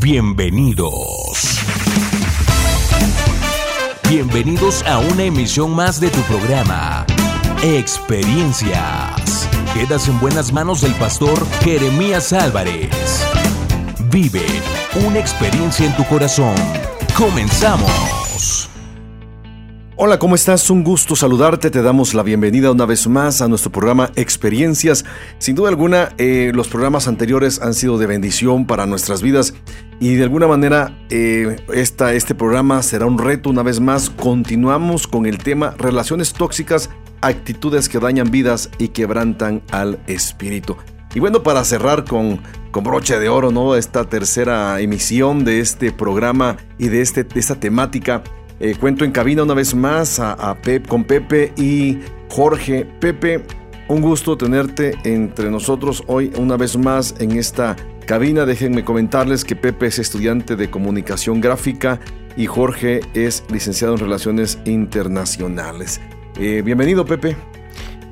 Bienvenidos. Bienvenidos a una emisión más de tu programa, Experiencias. Quedas en buenas manos del pastor Jeremías Álvarez. Vive una experiencia en tu corazón. Comenzamos. Hola, ¿cómo estás? Un gusto saludarte. Te damos la bienvenida una vez más a nuestro programa Experiencias. Sin duda alguna, eh, los programas anteriores han sido de bendición para nuestras vidas y de alguna manera eh, esta, este programa será un reto una vez más. Continuamos con el tema relaciones tóxicas, actitudes que dañan vidas y quebrantan al espíritu. Y bueno, para cerrar con, con broche de oro, ¿no? Esta tercera emisión de este programa y de, este, de esta temática eh, cuento en cabina una vez más a, con Pepe y Jorge. Pepe, un gusto tenerte entre nosotros hoy una vez más en esta cabina. Déjenme comentarles que Pepe es estudiante de comunicación gráfica y Jorge es licenciado en relaciones internacionales. Eh, bienvenido Pepe.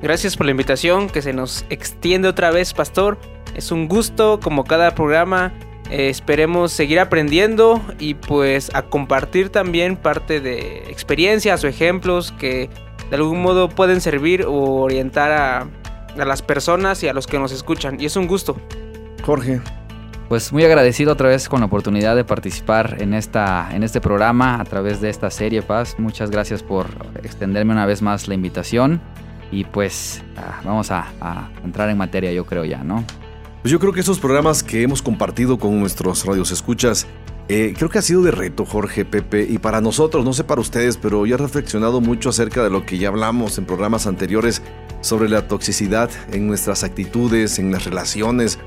Gracias por la invitación que se nos extiende otra vez, Pastor. Es un gusto como cada programa eh, esperemos seguir aprendiendo y pues a compartir también parte de experiencias o ejemplos que de algún modo pueden servir o orientar a, las personas y a los que nos escuchan. Y es un gusto. Jorge. Pues muy agradecido otra vez con la oportunidad de participar en, esta, en este programa a través de esta serie Paz. Muchas gracias por extenderme una vez más la invitación y pues ah, vamos a, entrar en materia yo creo ya, ¿no? Pues yo creo que esos programas que hemos compartido con nuestros radios escuchas, eh, creo que ha sido de reto, Jorge, Pepe, y para nosotros, no sé para ustedes, pero yo he reflexionado mucho acerca de lo que ya hablamos en programas anteriores sobre la toxicidad en nuestras actitudes, en las relaciones,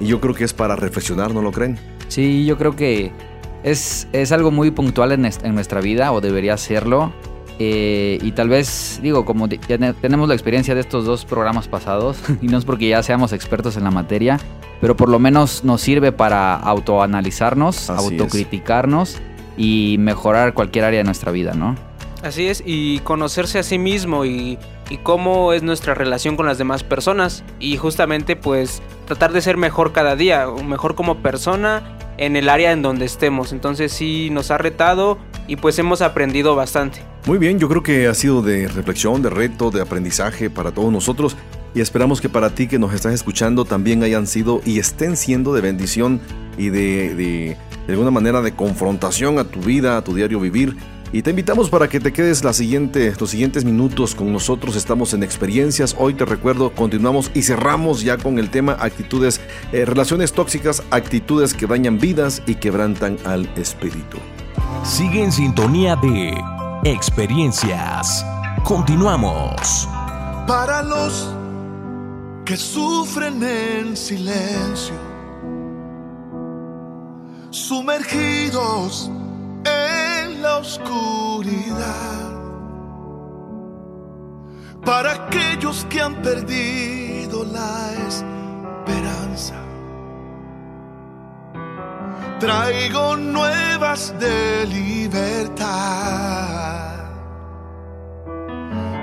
y yo creo que es para reflexionar, ¿no lo creen? Sí, yo creo que es, es algo muy puntual en, en nuestra vida, o debería serlo, eh, y tal vez, digo, como ya tenemos la experiencia de estos dos programas pasados, y no es porque ya seamos expertos en la materia, pero por lo menos nos sirve para autoanalizarnos, autocriticarnos y mejorar cualquier área de nuestra vida, ¿no? Así es, y conocerse a sí mismo y, y, cómo es nuestra relación con las demás personas. Y justamente pues tratar de ser mejor cada día, mejor como persona en el área en donde estemos. Entonces sí nos ha retado y pues hemos aprendido bastante. Muy bien, yo creo que ha sido de reflexión, de reto, de aprendizaje para todos nosotros y esperamos que para ti que nos estás escuchando también hayan sido y estén siendo de bendición y de, de, de alguna manera de confrontación a tu vida, a tu diario vivir. Y te invitamos para que te quedes la siguiente, los siguientes minutos con nosotros. Estamos en experiencias. Hoy te recuerdo, continuamos y cerramos ya con el tema actitudes, eh, relaciones tóxicas, actitudes que dañan vidas y quebrantan al espíritu. Sigue en sintonía de experiencias. Continuamos. Para los que sufren en silencio, sumergidos la oscuridad. Para aquellos que han perdido la esperanza traigo nuevas de libertad.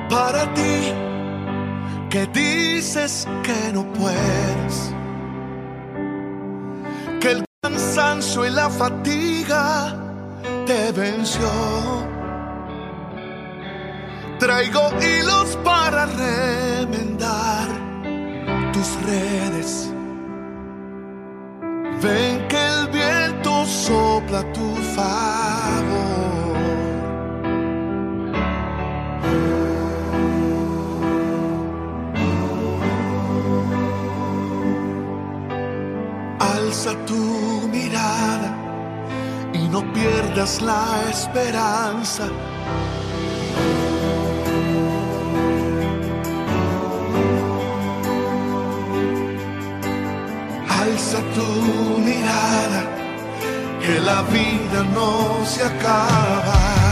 Para ti que dices que no puedes, que el cansancio y la fatiga venció. Traigo hilos para remendar tus redes. Ven que el viento sopla tu favor. Alza tu mirada no pierdas la esperanza. Alza tu mirada, que la vida no se acaba.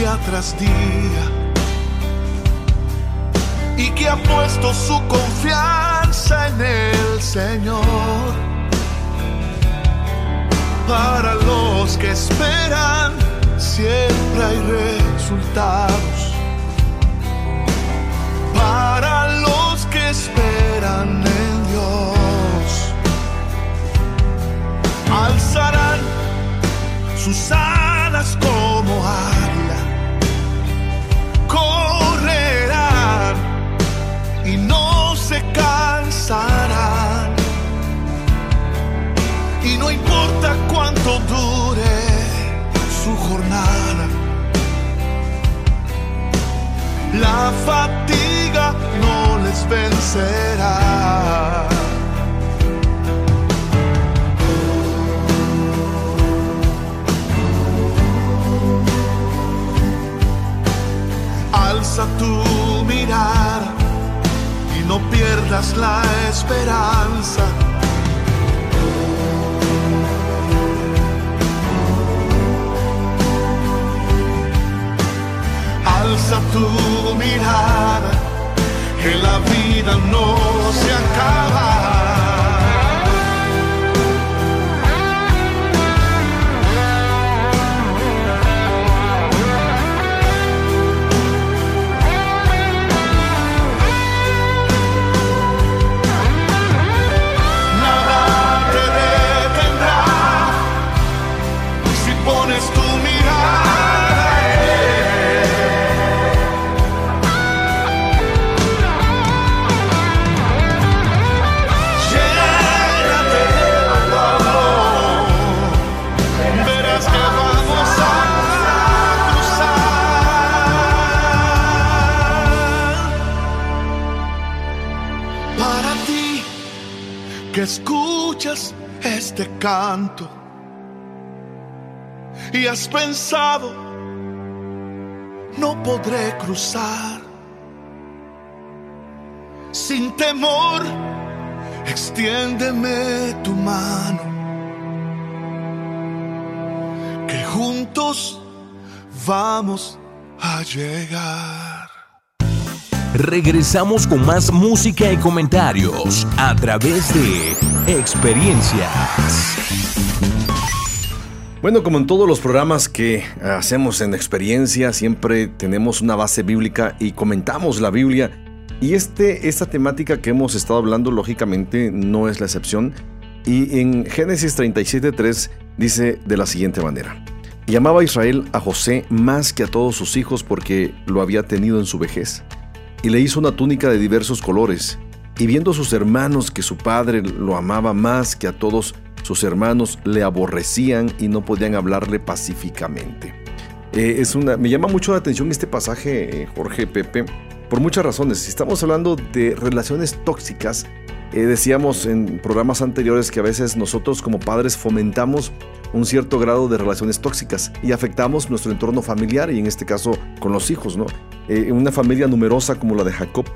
Día tras día y que ha puesto su confianza en el Señor. Para los que esperan, siempre hay resultados. Para los que esperan en Dios, alzarán sus alas como águila, dure su jornada, la fatiga no les vencerá. Alza tu mirada y no pierdas la esperanza. Alza tu mirada, que la vida no se acaba. Este canto y has pensado, no podré cruzar. Sin temor, extiéndeme tu mano, que juntos vamos a llegar. Regresamos con más música y comentarios a través de Experiencias. Bueno, como en todos los programas que hacemos en experiencia, siempre tenemos una base bíblica y comentamos la Biblia. Y este, esta temática que hemos estado hablando, lógicamente, no es la excepción. Y en Génesis 37.3 dice de la siguiente manera. Y amaba Israel a José más que a todos sus hijos porque lo había tenido en su vejez. Y le hizo una túnica de diversos colores. Y viendo sus hermanos que su padre lo amaba más que a todos sus hermanos, le aborrecían y no podían hablarle pacíficamente. Eh, es una, me llama mucho la atención este pasaje, eh, Jorge Pepe, por muchas razones. Si estamos hablando de relaciones tóxicas, eh, decíamos en programas anteriores que a veces nosotros como padres fomentamos un cierto grado de relaciones tóxicas y afectamos nuestro entorno familiar y en este caso con los hijos, ¿no? Eh, una familia numerosa como la de Jacob,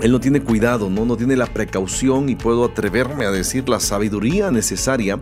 él no tiene cuidado, ¿no? no tiene la precaución y puedo atreverme a decir la sabiduría necesaria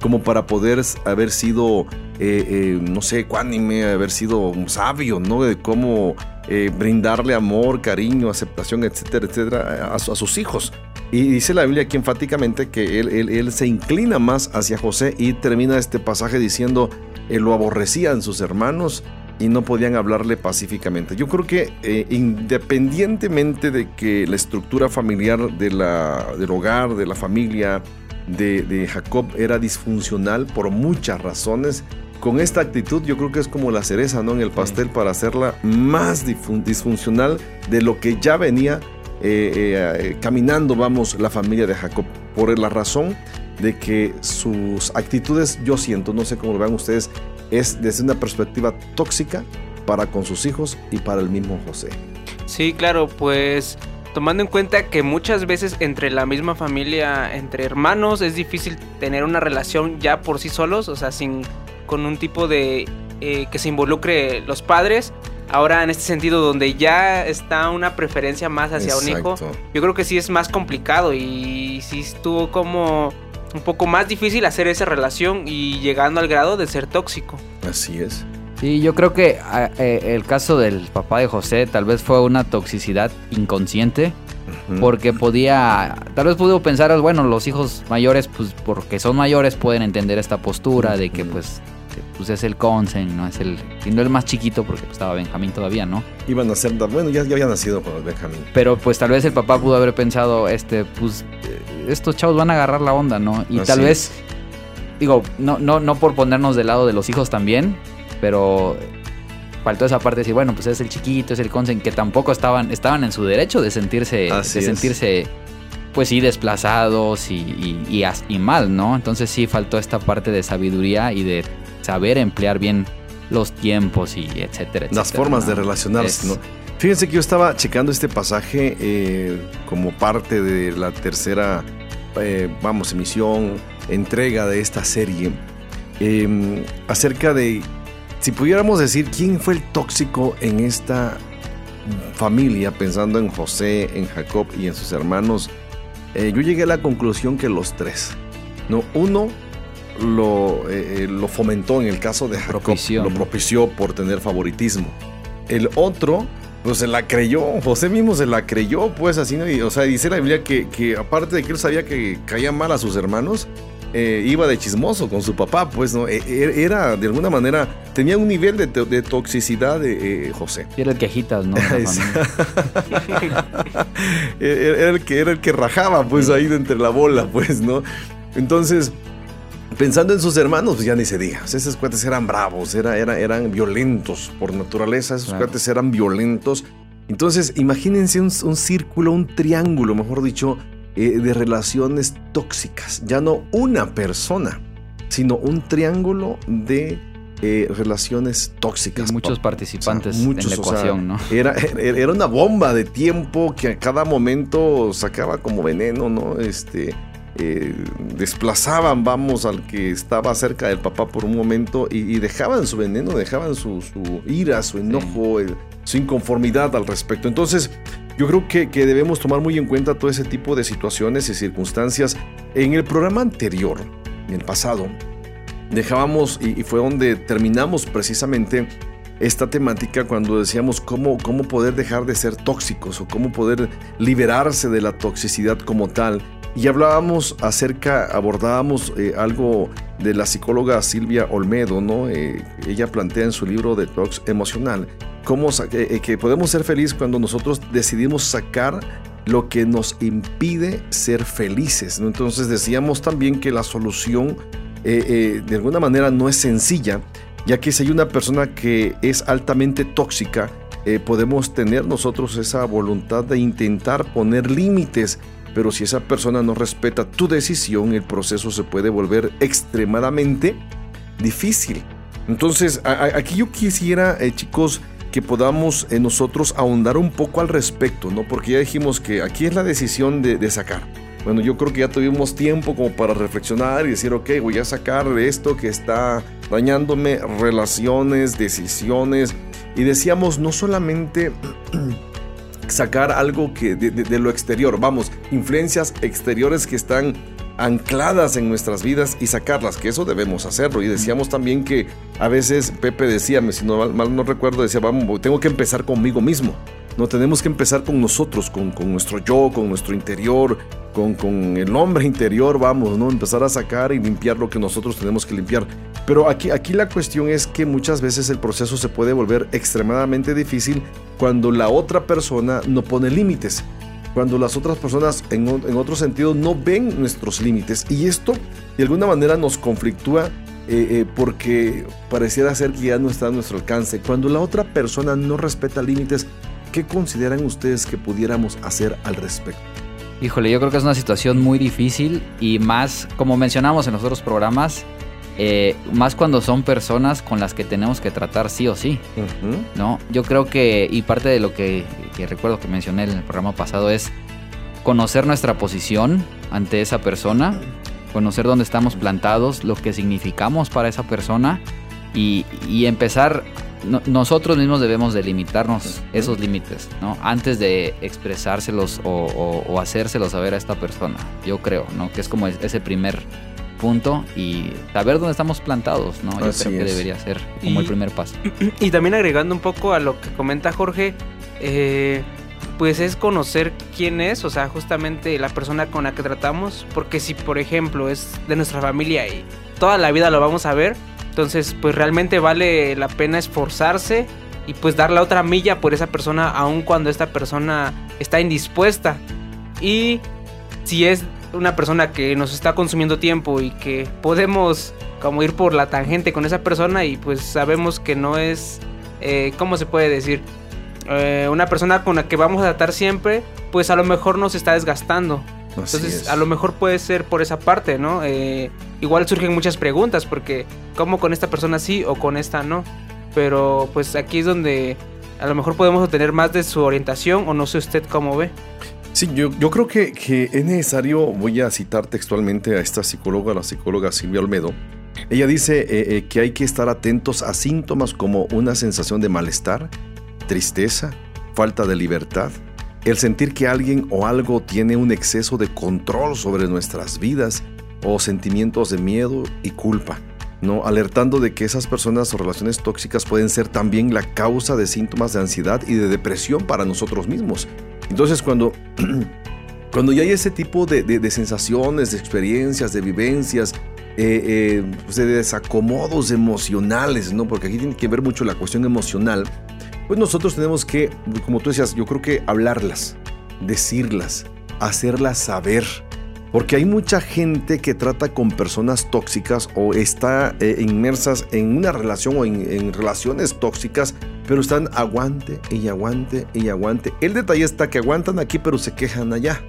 como para poder haber sido, eh, eh, no sé, cuánime, haber sido sabio, ¿no? De cómo eh, brindarle amor, cariño, aceptación, etcétera, etcétera, a, su- a sus hijos. Y dice la Biblia aquí enfáticamente que él, él- él se inclina más hacia José y termina este pasaje diciendo, eh, lo aborrecían sus hermanos y no podían hablarle pacíficamente. Yo creo que eh, independientemente de que la estructura familiar de la, del hogar, de la familia de, de Jacob era disfuncional por muchas razones, con esta actitud yo creo que es como la cereza ¿no? en el pastel para hacerla más disfuncional de lo que ya venía eh, eh, caminando, vamos, la familia de Jacob, por la razón de que sus actitudes, yo siento, no sé cómo lo vean ustedes, es desde una perspectiva tóxica para con sus hijos y para el mismo José. Sí, claro, pues tomando en cuenta que muchas veces entre la misma familia, entre hermanos, es difícil tener una relación ya por sí solos, o sea, sin con un tipo de eh, que se involucre los padres. Ahora en este sentido donde ya está una preferencia más hacia un hijo, yo creo que sí es más complicado y sí estuvo como un poco más difícil hacer esa relación y llegando al grado de ser tóxico. Así es. Sí, yo creo que ah, eh, el caso del papá de José tal vez fue una toxicidad inconsciente porque podía, tal vez pudo pensar, bueno, los hijos mayores, pues porque son mayores pueden entender esta postura de que pues, que, pues es el consen, no es el, y no el más chiquito porque pues, estaba Benjamín todavía, ¿no? Iban a ser, bueno, ya, ya había nacido con Benjamín. Pero pues tal vez el papá pudo haber pensado, este, pues eh, estos chavos van a agarrar la onda, ¿no? Y Así tal es. vez, digo, no, no, no por ponernos del lado de los hijos también, pero faltó esa parte de decir, bueno, pues es el chiquito, es el consen, que tampoco estaban, estaban en su derecho de sentirse, Así de es. sentirse, pues sí, desplazados y, y, y as- y mal, ¿no? Entonces sí faltó esta parte de sabiduría y de saber emplear bien los tiempos y etcétera, etcétera. Las formas de relacionarse, Es- ¿no? Fíjense que yo estaba checando este pasaje eh, como parte de la tercera, eh, vamos, emisión, entrega de esta serie, eh, acerca de, si pudiéramos decir, quién fue el tóxico en esta familia, pensando en José, en Jacob y en sus hermanos, eh, yo llegué a la conclusión que los tres, ¿no? Uno lo, eh, eh, lo fomentó en el caso de Jacob, Propició, lo propició por tener favoritismo. El otro, pues se la creyó, José mismo se la creyó, pues así, ¿no? Y, o sea, dice la Biblia que, que aparte de que él sabía que caía mal a sus hermanos, eh, iba de chismoso con su papá, pues, ¿no? E- e- Era, de alguna manera, tenía un nivel de, to- de toxicidad de eh, José. Sí, era el quejitas, ¿no? Familia. era, el que, era el que rajaba, pues, ahí de entre la bola, pues, ¿no? Entonces, pensando en sus hermanos, pues ya ni se diga. Esos cuates eran bravos, era, era- eran violentos por naturaleza, esos Claro. cuates eran violentos. Entonces, imagínense un, un círculo, un triángulo, mejor dicho, eh, de relaciones tóxicas. Ya no una persona, sino un triángulo de eh, relaciones tóxicas. Muchos O participantes sea, muchos, en la o sea, ecuación, ¿no? Era, era una bomba de tiempo que a cada momento sacaba como veneno, ¿no? Este, eh, desplazaban, vamos, al que estaba cerca del papá por un momento y, y dejaban su veneno, dejaban su, su ira, su enojo, el- su inconformidad al respecto. Entonces, yo creo que, que debemos tomar muy en cuenta todo ese tipo de situaciones y circunstancias. En el programa anterior, en el pasado, dejábamos, y, y fue donde terminamos precisamente esta temática cuando decíamos cómo, cómo poder dejar de ser tóxicos o cómo poder liberarse de la toxicidad como tal. Y hablábamos acerca, abordábamos eh, algo de la psicóloga Silvia Olmedo, ¿no? Eh, ella plantea en su libro Detox Emocional cómo eh, que podemos ser felices cuando nosotros decidimos sacar lo que nos impide ser felices. Entonces decíamos también que la solución eh, eh, de alguna manera no es sencilla, ya que si hay una persona que es altamente tóxica, podemos tener nosotros esa voluntad de intentar poner límites, pero si esa persona no respeta tu decisión, el proceso se puede volver extremadamente difícil. Entonces, aquí yo quisiera, chicos, que podamos eh, nosotros ahondar un poco al respecto, ¿no? Porque ya dijimos que aquí es la decisión de, de sacar. Bueno, yo creo que ya tuvimos tiempo como para reflexionar y decir, ok, voy a sacar de esto que está dañándome relaciones, decisiones. Y decíamos, no solamente sacar algo que de, lo exterior, vamos, influencias exteriores que están ancladas en nuestras vidas y sacarlas, que eso debemos hacerlo. Y decíamos también que a veces Pepe decía, si no mal, mal no recuerdo, decía, vamos, tengo que empezar conmigo mismo. No tenemos que empezar con nosotros, con, con nuestro yo, con nuestro interior, con, con el hombre interior, vamos, ¿no? Empezar a sacar y limpiar lo que nosotros tenemos que limpiar. Pero aquí, aquí la cuestión es que muchas veces el proceso se puede volver extremadamente difícil cuando la otra persona no pone límites. Cuando las otras personas en, otro sentido no ven nuestros límites. Y esto de alguna manera nos conflictúa eh, eh, porque pareciera ser que ya no está a nuestro alcance. Cuando la otra persona no respeta límites, ¿qué consideran ustedes que pudiéramos hacer al respecto? Híjole, yo creo que es una situación muy difícil y más, como mencionamos en los otros programas, eh, más cuando son personas con las que tenemos que tratar sí o sí, ¿no? Yo creo que, y parte de lo que, que recuerdo que mencioné en el programa pasado es conocer nuestra posición ante esa persona, conocer dónde estamos plantados, lo que significamos para esa persona y, y empezar, no- nosotros mismos debemos delimitarnos esos límites, ¿no? Antes de expresárselos o, o- o hacérselos saber a esta persona, yo creo, ¿no? Que es como es- ese primer punto y saber dónde estamos plantados, ¿no? Yo Así creo que es. debería ser como Y- el primer paso. Y también agregando un poco a lo que comenta Jorge, eh, pues es conocer quién es, o sea, justamente la persona con la que tratamos, porque si por ejemplo es de nuestra familia y toda la vida lo vamos a ver, entonces pues realmente vale la pena esforzarse y pues dar la otra milla por esa persona aun cuando esta persona está indispuesta. Y si es una persona que nos está consumiendo tiempo y que podemos como ir por la tangente con esa persona y pues sabemos que no es, eh, ¿cómo se puede decir? Eh, una persona con la que vamos a tratar siempre, pues a lo mejor nos está desgastando. Entonces, a lo mejor puede ser por esa parte, ¿no? Eh, igual surgen muchas preguntas, porque ¿cómo con esta persona sí o con esta no? Pero pues aquí es donde a lo mejor podemos obtener más de su orientación o no sé usted cómo ve. Sí, yo, yo creo que, que, es necesario, voy a citar textualmente a esta psicóloga, la psicóloga Silvia Olmedo. Ella dice eh, que hay que estar atentos a síntomas como una sensación de malestar, tristeza, falta de libertad, el sentir que alguien o algo tiene un exceso de control sobre nuestras vidas o sentimientos de miedo y culpa, ¿no? alertando de que esas personas o relaciones tóxicas pueden ser también la causa de síntomas de ansiedad y de depresión para nosotros mismos. Entonces cuando, cuando ya hay ese tipo de, sensaciones, de experiencias, de vivencias, eh, eh, pues de desacomodos emocionales, ¿no? porque aquí tiene que ver mucho la cuestión emocional, pues nosotros tenemos que, como tú decías, yo creo que hablarlas, decirlas, hacerlas saber. Porque hay mucha gente que trata con personas tóxicas o está eh, inmersas en una relación o en, relaciones tóxicas, pero están aguante y aguante y aguante. El detalle está que aguantan aquí, pero se quejan allá.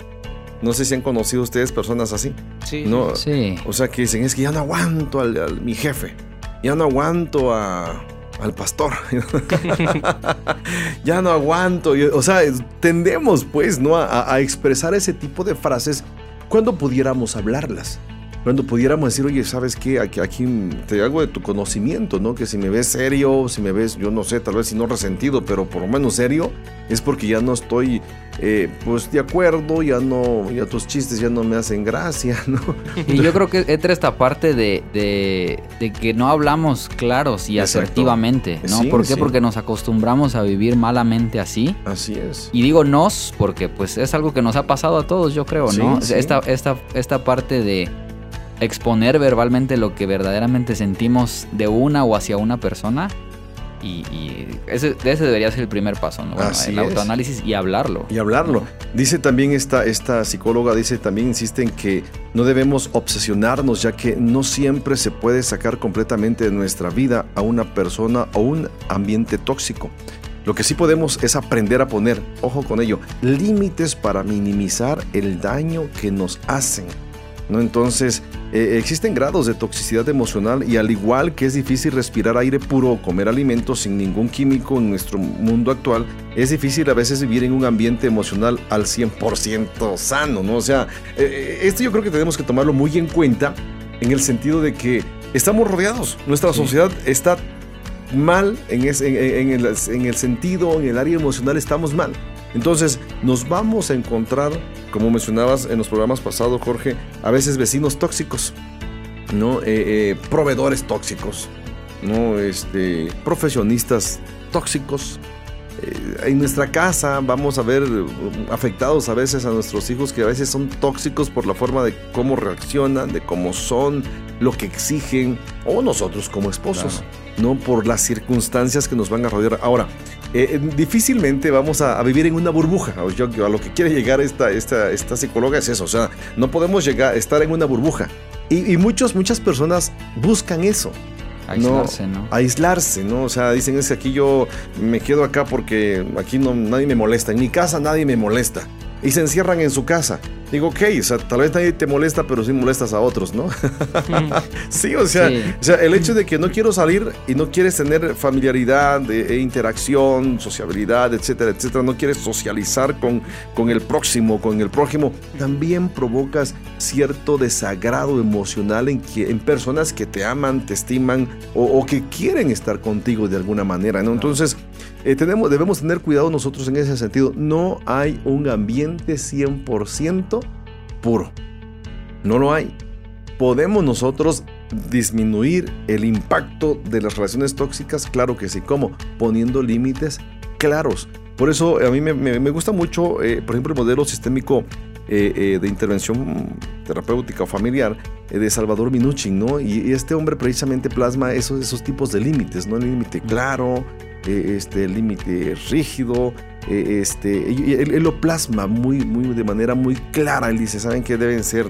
No sé si han conocido ustedes personas así. Sí. ¿no? sí. O sea, que dicen, es que ya no aguanto a mi jefe. Ya no aguanto a, al pastor. ya no aguanto. O sea, tendemos pues, ¿no? A, a, expresar ese tipo de frases cuando pudiéramos hablarlas. Cuando pudiéramos decir, oye, ¿sabes qué? Aquí, aquí te hago de tu conocimiento, ¿no? Que si me ves serio, si me ves, yo no sé, tal vez si no resentido, pero por lo menos serio, es porque ya no estoy eh, pues de acuerdo, ya no, ya tus chistes ya no me hacen gracia, ¿no? Y yo creo que entra esta parte de, de, que no hablamos claros y asertivamente, ¿no? ¿Por qué? Porque nos acostumbramos a vivir malamente así. Así es. Y digo nos, porque pues es algo que nos ha pasado a todos, yo creo, ¿no? Esta, esta, esta parte de exponer verbalmente lo que verdaderamente sentimos de una o hacia una persona y, ese, debería ser el primer paso, ¿no? el autoanálisis y hablarlo. Y hablarlo. Dice también esta, esta psicóloga, dice también, insiste en que no debemos obsesionarnos, ya que no siempre se puede sacar completamente de nuestra vida a una persona o un ambiente tóxico. Lo que sí podemos es aprender a poner, ojo con ello, límites para minimizar el daño que nos hacen. ¿No? Entonces, eh, existen grados de toxicidad emocional y al igual que es difícil respirar aire puro o comer alimentos sin ningún químico en nuestro mundo actual, es difícil a veces vivir en un ambiente emocional al 100% sano, ¿no? O sea, eh, eh, esto yo creo que tenemos que tomarlo muy en cuenta en el sentido de que estamos rodeados, nuestra sociedad está mal en, en, el, en el sentido, en el área emocional estamos mal. Entonces nos vamos a encontrar, como mencionabas en los programas pasados, Jorge, a veces vecinos tóxicos, ¿no? Eh, eh, proveedores tóxicos, ¿no? Este, profesionistas tóxicos. Eh, en nuestra casa vamos a ver afectados a veces a nuestros hijos que a veces son tóxicos por la forma de cómo reaccionan, de cómo son, lo que exigen, o nosotros como esposos, ¿no? Por las circunstancias que nos van a rodear. Ahora, eh, eh, difícilmente vamos a, vivir en una burbuja. Yo, a lo que quiere llegar esta, esta, esta psicóloga es eso. O sea, no podemos llegar, estar en una burbuja. Y, y muchas personas buscan eso. Aislarse, ¿no? Aislarse, ¿no? O sea, dicen es que aquí yo me quedo acá porque aquí no, nadie me molesta. En mi casa nadie me molesta. Y se encierran en su casa. Digo, ok, o sea, tal vez nadie te molesta, pero sí molestas a otros, ¿no? sí, o sea, o sea, el hecho de que no quiero salir y no quieres tener familiaridad, e interacción, sociabilidad, etcétera, etcétera, no quieres socializar con, con el próximo, con el prójimo, también provocas cierto desagrado emocional en, que, en personas que te aman, te estiman o, que quieren estar contigo de alguna manera, ¿no? Entonces, eh, tenemos, debemos tener cuidado nosotros en ese sentido. No hay un ambiente 100% puro. No lo hay. ¿Podemos nosotros disminuir el impacto de las relaciones tóxicas? Claro que sí. ¿Cómo? Poniendo límites claros. Por eso a mí me, gusta mucho, eh, por ejemplo, el modelo sistémico eh, eh, de intervención terapéutica o familiar de Salvador Minuchin, ¿no? Y, y este hombre precisamente plasma esos, esos tipos de límites, ¿no? El límite claro, eh, este, límite rígido, eh, este, él, él lo plasma muy, muy, de manera muy clara. Él dice, ¿saben qué deben ser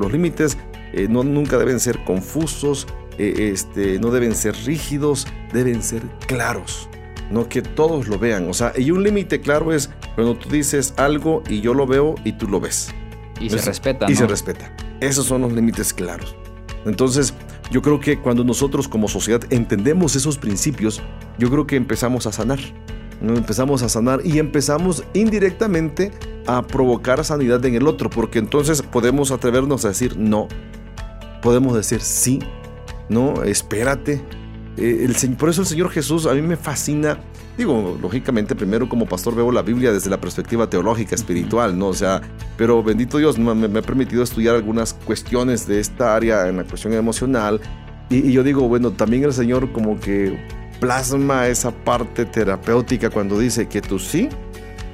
los límites? eh, no, nunca deben ser confusos, eh, este, no deben ser rígidos, deben ser claros. No que todos lo vean. O sea, y un límite claro es cuando tú dices algo y yo lo veo y tú lo ves. Y se Es- respeta, Y ¿no? se respeta. Esos son los límites claros. Entonces, yo creo que cuando nosotros como sociedad entendemos esos principios, yo creo que empezamos a sanar. Empezamos a sanar y empezamos indirectamente a provocar sanidad en el otro, porque entonces podemos atrevernos a decir no, podemos decir sí, no, espérate. Eh, por eso el Señor Jesús a mí me fascina. Digo, lógicamente, primero como pastor veo la Biblia desde la perspectiva teológica, espiritual, ¿no? O sea, pero bendito Dios, me, me ha permitido estudiar algunas cuestiones de esta área en la cuestión emocional. Y, y yo digo, bueno, también el Señor como que plasma esa parte terapéutica cuando dice que tú sí,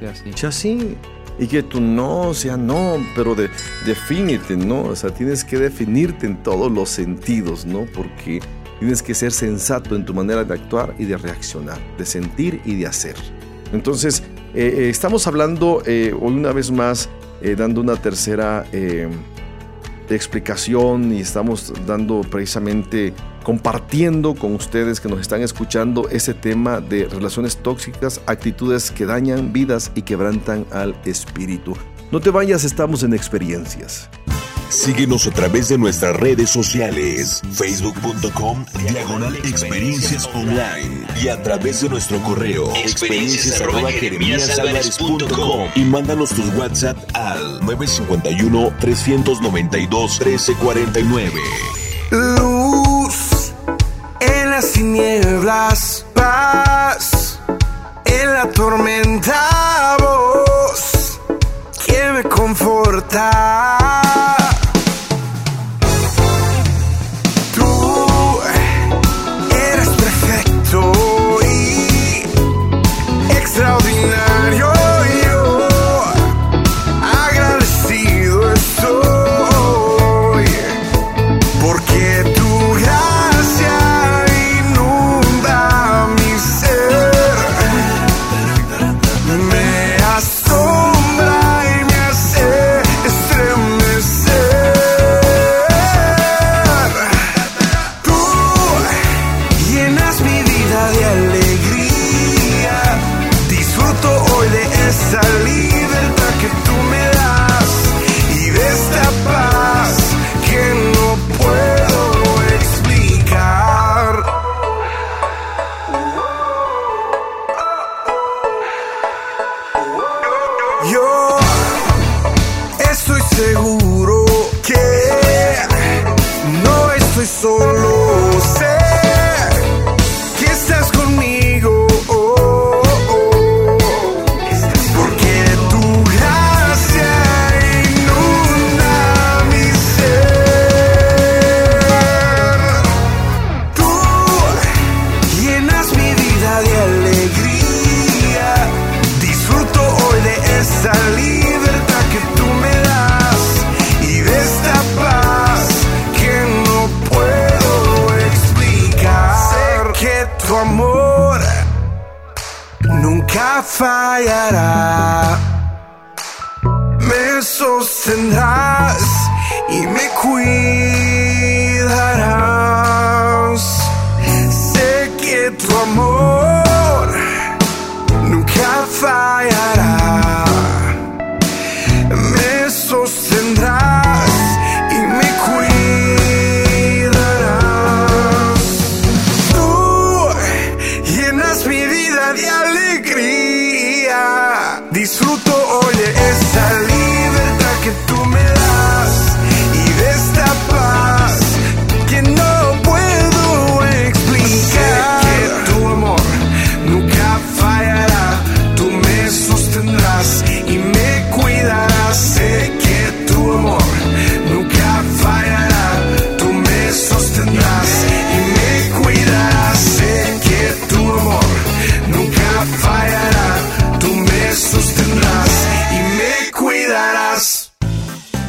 Ya, sí. sea sí. Y que tú no, sea no, pero de, defínete, ¿no? O sea, tienes que definirte en todos los sentidos, ¿no? Porque tienes que ser sensato en tu manera de actuar y de reaccionar, de sentir y de hacer. Entonces, eh, eh, estamos hablando eh, hoy una vez más, eh, dando una tercera eh, explicación y estamos dando precisamente compartiendo con ustedes que nos están escuchando ese tema de relaciones tóxicas, actitudes que dañan vidas y quebrantan al espíritu. No te vayas, estamos en experiencias. Síguenos a través de nuestras redes sociales, facebook.com diagonal experiencias online y a través de nuestro correo experiencias y mándanos tus WhatsApp al 951 392 1349. Luz en las tinieblas, paz en la tormenta, voz que me conforta.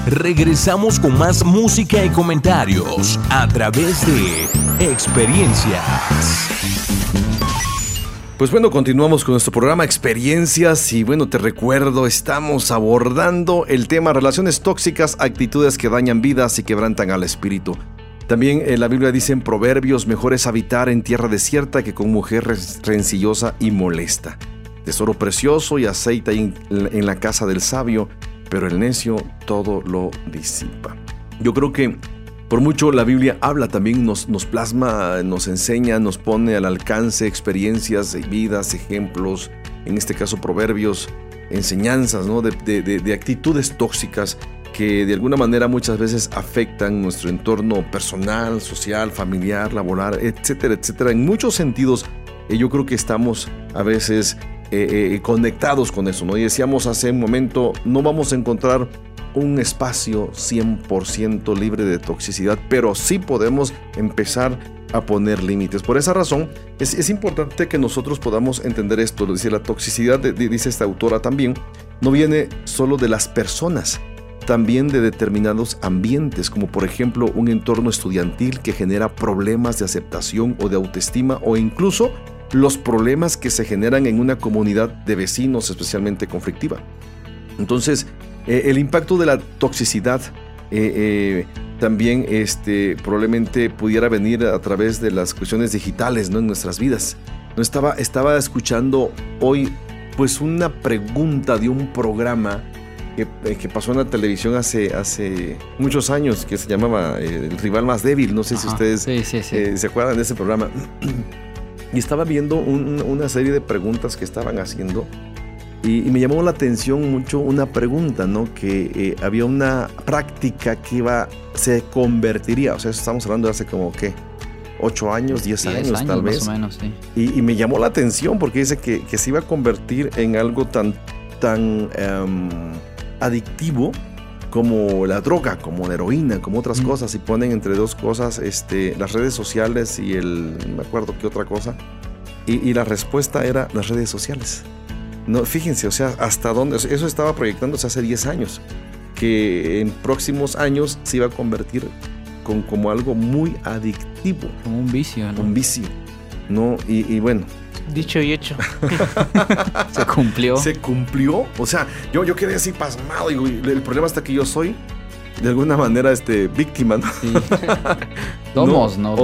Regresamos con más música y comentarios a través de experiencias. Pues bueno, continuamos con nuestro programa Experiencias y bueno, te recuerdo, estamos abordando el tema relaciones tóxicas, actitudes que dañan vidas y quebrantan al espíritu. También en la Biblia dice en Proverbios, mejor es habitar en tierra desierta que con mujer rencillosa y molesta. Tesoro precioso y aceite en la casa del sabio, pero el necio todo lo disipa. Yo creo que por mucho la Biblia habla también, nos, nos plasma, nos enseña, nos pone al alcance experiencias, vidas, ejemplos, en este caso proverbios, enseñanzas ¿no? de, de actitudes tóxicas que de alguna manera muchas veces afectan nuestro entorno personal, social, familiar, laboral, etcétera, etcétera. En muchos sentidos, yo creo que estamos a veces eh, eh, conectados con eso, ¿no? Y decíamos hace un momento, no vamos a encontrar un espacio 100% libre de toxicidad, pero sí podemos empezar a poner límites. Por esa razón, es, importante que nosotros podamos entender esto. Dice la toxicidad, dice esta autora también, no viene solo de las personas, también de determinados ambientes, como por ejemplo un entorno estudiantil que genera problemas de aceptación o de autoestima o incluso los problemas que se generan en una comunidad de vecinos especialmente conflictiva. Entonces, eh, el impacto de la toxicidad eh, eh, también este, probablemente pudiera venir a través de las cuestiones digitales ¿no? en nuestras vidas. No estaba, estaba escuchando hoy pues una pregunta de un programa que, pasó en la televisión hace, hace muchos años que se llamaba El rival más débil. No sé si ustedes se acuerdan de ese programa. Y estaba viendo una serie de preguntas que estaban haciendo y, me llamó la atención mucho una pregunta, ¿no? Que eh, había una práctica que iba, se convertiría, o sea, estamos hablando de hace como, ¿qué? 8 años, 10 años, tal vez. Más o menos, sí. y, me llamó la atención porque dice que, que, se iba a convertir en algo tan, tan em, adictivo como la droga, como la heroína, como otras cosas, y ponen entre dos cosas este, las redes sociales y el, no me acuerdo qué otra cosa, y, y la respuesta era las redes sociales. No, fíjense, o sea, hasta dónde, eso estaba proyectándose hace 10 años, que en próximos años se iba a convertir con, como algo muy adictivo. Como un vicio, ¿no? Un vicio, ¿no? Y, bueno. Dicho y hecho. se cumplió. Se cumplió. O sea, yo, yo quedé así pasmado. Y el problema está que yo soy de alguna manera este, víctima. ¿no? Somos, ¿no?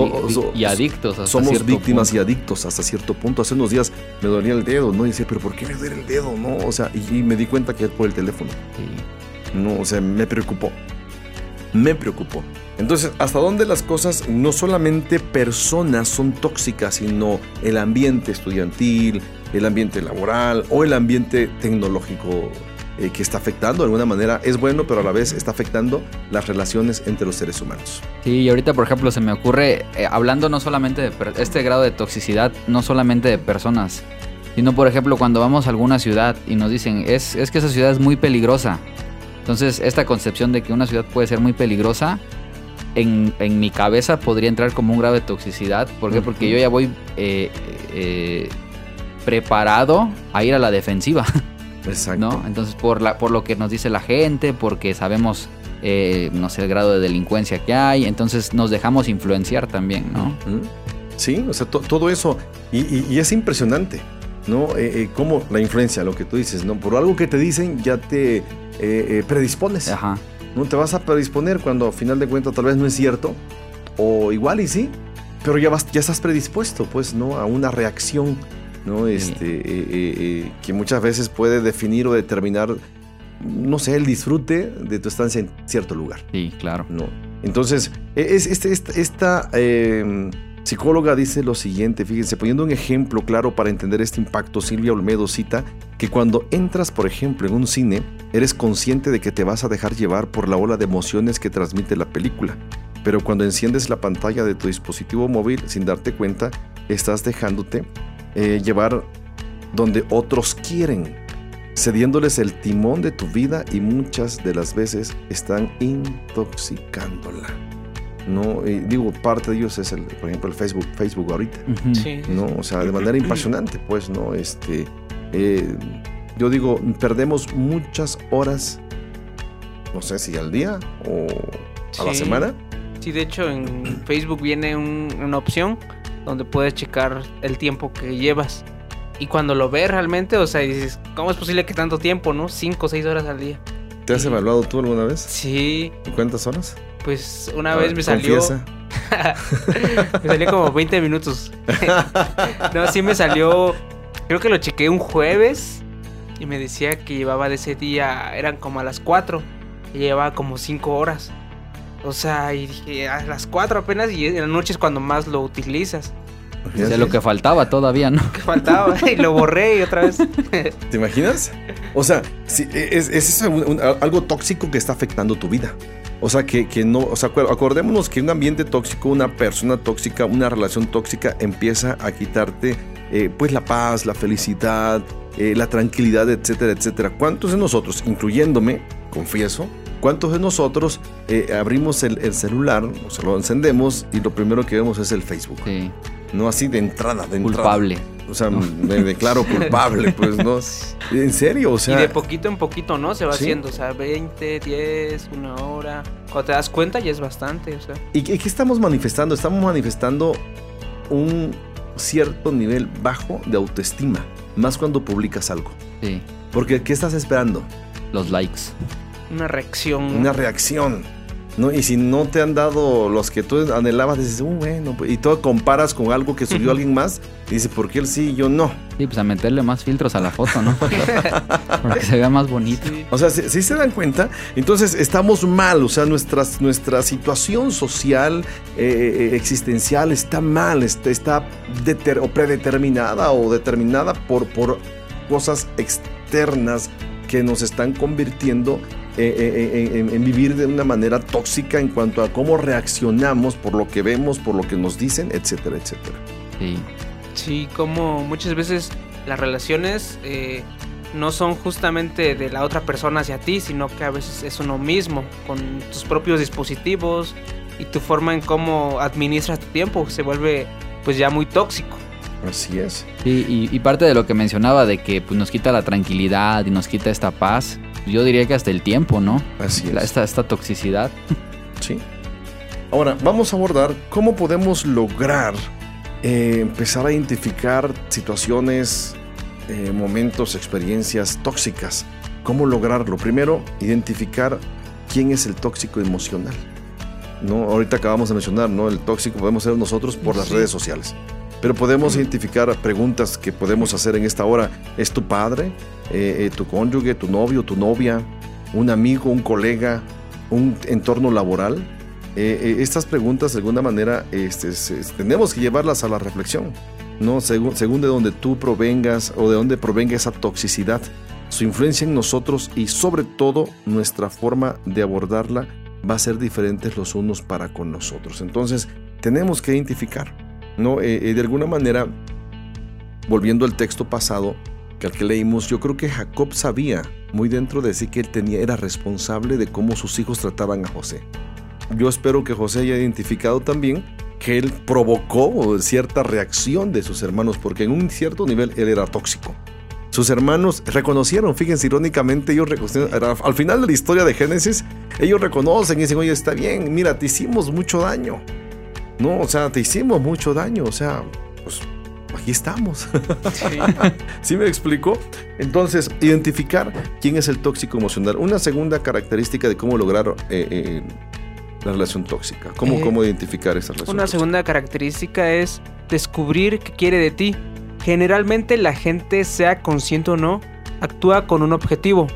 y adictos hasta Somos víctimas y adictos hasta cierto punto. Hace unos días me dolía el dedo, ¿no? Y decía, pero ¿por qué me duele el dedo? ¿No? O sea, y, me di cuenta que es por el teléfono. No, o sea, me preocupó. Me preocupó. Entonces, ¿hasta dónde las cosas, no solamente personas son tóxicas, sino el ambiente estudiantil, el ambiente laboral o el ambiente tecnológico eh, que está afectando de alguna manera es bueno, pero a la vez está afectando las relaciones entre los seres humanos. Sí, y ahorita, por ejemplo, se me ocurre, eh, hablando no solamente de este grado de toxicidad, no solamente de personas, sino, por ejemplo, cuando vamos a alguna ciudad y nos dicen, es, es que esa ciudad es muy peligrosa. Entonces, esta concepción de que una ciudad puede ser muy peligrosa, en, en mi cabeza podría entrar como un grado de toxicidad. ¿Por qué? Porque yo ya voy eh, preparado a ir a la defensiva. Exacto. Entonces, por, la, por lo que nos dice la gente, porque sabemos, eh, no sé, el grado de delincuencia que hay, entonces nos dejamos influenciar también, ¿no? Sí, o sea, todo eso. Y, es impresionante, ¿no? Eh, eh, cómo la influencia, lo que tú dices, ¿no? Por algo que te dicen, ya te predispones. Ajá. No te vas a predisponer cuando a final de cuentas tal vez no es cierto, o igual y sí, pero ya, vas, ya estás predispuesto, pues, ¿no? A una reacción ¿no? Este, eh, eh, eh, que muchas veces puede definir o determinar, no sé, el disfrute de tu estancia en cierto lugar. Sí, claro. ¿no? Entonces, e, es, este, esta, em, psicóloga dice lo siguiente, fíjense, poniendo un ejemplo claro para entender este impacto, Silvia Olmedo cita que cuando entras, por ejemplo, en un cine, eres consciente de que te vas a dejar llevar por la ola de emociones que transmite la película. Pero cuando enciendes la pantalla de tu dispositivo móvil sin darte cuenta, estás dejándote eh, llevar donde otros quieren, cediéndoles el timón de tu vida y muchas de las veces están intoxicándola. No, digo, parte de ellos es el, por ejemplo, el Facebook, Facebook ahorita. ¿no? O sea, de manera impresionante, pues, ¿no? Este, eh, yo digo, perdemos muchas horas no sé si al día o a la semana. Sí, de hecho en Facebook viene un- una opción donde puedes checar el tiempo que llevas. Y cuando lo ves realmente, o sea, dices, ¿cómo es posible que tanto tiempo, no? Cinco o seis horas al día. ¿Te has evaluado tú alguna vez? Sí, ¿Y cuántas horas? pues una A vez ver, me salió... confiesa. me salió como 20 minutos. no, sí me salió. Creo que lo chequé un jueves. Y me decía que llevaba de ese día. Eran como a las 4. Y llevaba como 5 horas. O sea, y dije, a las 4 apenas. Y en la noche es cuando más lo utilizas. O sea, lo que faltaba todavía, ¿no? Que faltaba. y lo borré y otra vez. ¿Te imaginas? O sea, si- es, es eso un- un- algo tóxico que está afectando tu vida. O sea, que, que no, o sea, acordémonos que un ambiente tóxico, una persona tóxica, una relación tóxica empieza a quitarte eh, pues la paz, la felicidad, eh, la tranquilidad, etcétera, etcétera. ¿Cuántos de nosotros, incluyéndome, confieso, cuántos de nosotros eh, abrimos el, el celular, o sea, lo encendemos y lo primero que vemos es el Facebook? Sí, No así de entrada, de entrada. culpable. O sea, me declaro culpable, pues, ¿no? En serio, o sea. y de poquito en poquito, ¿no? Se va Sí. haciendo. O sea, 20, 10, una hora. Cuando te das cuenta ya es bastante. O sea. ¿Y qué, qué estamos manifestando? Estamos manifestando un cierto nivel bajo de autoestima, más cuando publicas algo. Sí, Porque, ¿qué estás esperando? los likes. Una reacción. Una reacción. ¿no? Y si no te han dado los que tú anhelabas, dices, "Uh, bueno, pues", y tú comparas con algo que subió alguien más, y dices, ¿por qué él sí y yo no? Sí, pues a meterle más filtros a la foto, ¿no? Para que se vea más bonito. Sí. O sea, si, si se dan cuenta, entonces estamos mal, o sea, nuestras, nuestra situación social, eh, eh, existencial está mal, está, está deter- o predeterminada o determinada por, por cosas externas que nos están convirtiendo eh, eh, eh, en, en vivir de una manera tóxica en cuanto a cómo reaccionamos por lo que vemos, por lo que nos dicen, etcétera, etcétera. Sí, Sí, como muchas veces las relaciones eh, no son justamente de la otra persona hacia ti, sino que a veces es uno mismo, con tus propios dispositivos y tu forma en cómo administras tu tiempo se vuelve pues ya muy tóxico. Así es. Sí, y, y parte de lo que mencionaba de que pues, nos quita la tranquilidad y nos quita esta paz, yo diría que hasta el tiempo, ¿no? Así es. Esta, esta toxicidad. Sí. Ahora, vamos a abordar cómo podemos lograr eh, empezar a identificar situaciones, eh, momentos, experiencias tóxicas. ¿Cómo lograrlo? Primero, identificar quién es el tóxico emocional. ¿no? Ahorita acabamos de mencionar, ¿no? El tóxico podemos ser nosotros por las redes sociales. Pero podemos identificar preguntas que podemos hacer en esta hora. ¿Es tu padre? Eh, eh, ¿Tu cónyuge? ¿Tu novio? ¿Tu novia? ¿Un amigo? ¿Un colega? ¿Un entorno laboral? Eh, eh, estas preguntas de alguna manera este, tenemos que llevarlas a la reflexión, ¿no? Según, según de donde tú provengas o de dónde provenga esa toxicidad, su influencia en nosotros y sobre todo nuestra forma de abordarla va a ser diferentes los unos para con nosotros. Entonces tenemos que identificar, ¿no? Eh, eh, de alguna manera, volviendo al texto pasado que al que leímos, yo creo que Jacob sabía muy dentro de sí que él tenía, era responsable de cómo sus hijos trataban a José yo espero que José haya identificado también que él provocó cierta reacción de sus hermanos, porque en un cierto nivel él era tóxico. Sus hermanos reconocieron, fíjense, irónicamente, ellos al final de la historia de Génesis, ellos reconocen y dicen, oye, está bien, mira, te hicimos mucho daño. No, o sea, te hicimos mucho daño, o sea, pues aquí estamos. Sí. ¿Sí me explico? Entonces, identificar quién es el tóxico emocional. Una segunda característica de cómo lograr eh, eh, la relación tóxica. ¿Cómo, Eh, cómo identificar esa relación Una tóxica? segunda característica es descubrir qué quiere de ti. Generalmente la gente, sea consciente o no, actúa con un objetivo.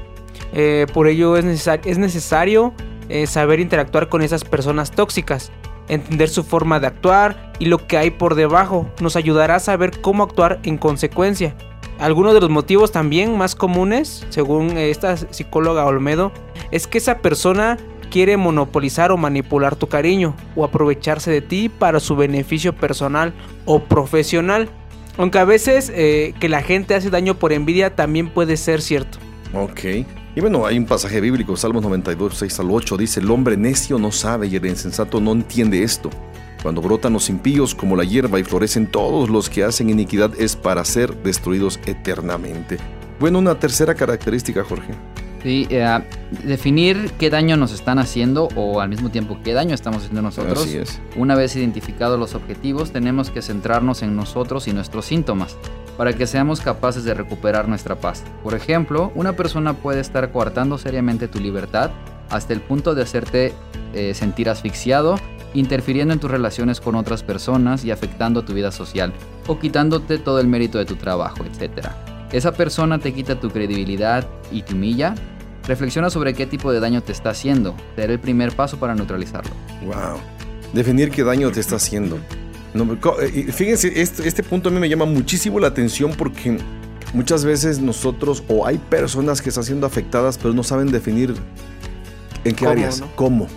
Eh, por ello es, necesar- es necesario eh, saber interactuar con esas personas tóxicas, entender su forma de actuar y lo que hay por debajo. Nos ayudará a saber cómo actuar en consecuencia. Algunos de los motivos también más comunes, según esta psicóloga Olmedo, es que esa persona quiere monopolizar o manipular tu cariño o aprovecharse de ti para su beneficio personal o profesional. Aunque a veces eh, que la gente hace daño por envidia también puede ser cierto. Ok. Y bueno, hay un pasaje bíblico, Salmos 92, 6 al 8, dice, el hombre necio no sabe y el insensato no entiende esto. Cuando brotan los impíos como la hierba y florecen todos los que hacen iniquidad es para ser destruidos eternamente. Bueno, una tercera característica, Jorge. Sí, eh, definir qué daño nos están haciendo o al mismo tiempo qué daño estamos haciendo nosotros. Así es. Una vez identificados los objetivos, tenemos que centrarnos en nosotros y nuestros síntomas para que seamos capaces de recuperar nuestra paz. Por ejemplo, una persona puede estar coartando seriamente tu libertad hasta el punto de hacerte eh, sentir asfixiado, interfiriendo en tus relaciones con otras personas y afectando tu vida social, o quitándote todo el mérito de tu trabajo, etc. Esa persona te quita tu credibilidad y te humilla. Reflexiona sobre qué tipo de daño te está haciendo. Será el primer paso para neutralizarlo. Wow. Definir qué daño te está haciendo. No, eh, fíjense, este, este punto a mí me llama muchísimo la atención porque muchas veces nosotros o hay personas que están siendo afectadas pero no saben definir en qué ¿Cómo, áreas, no? cómo.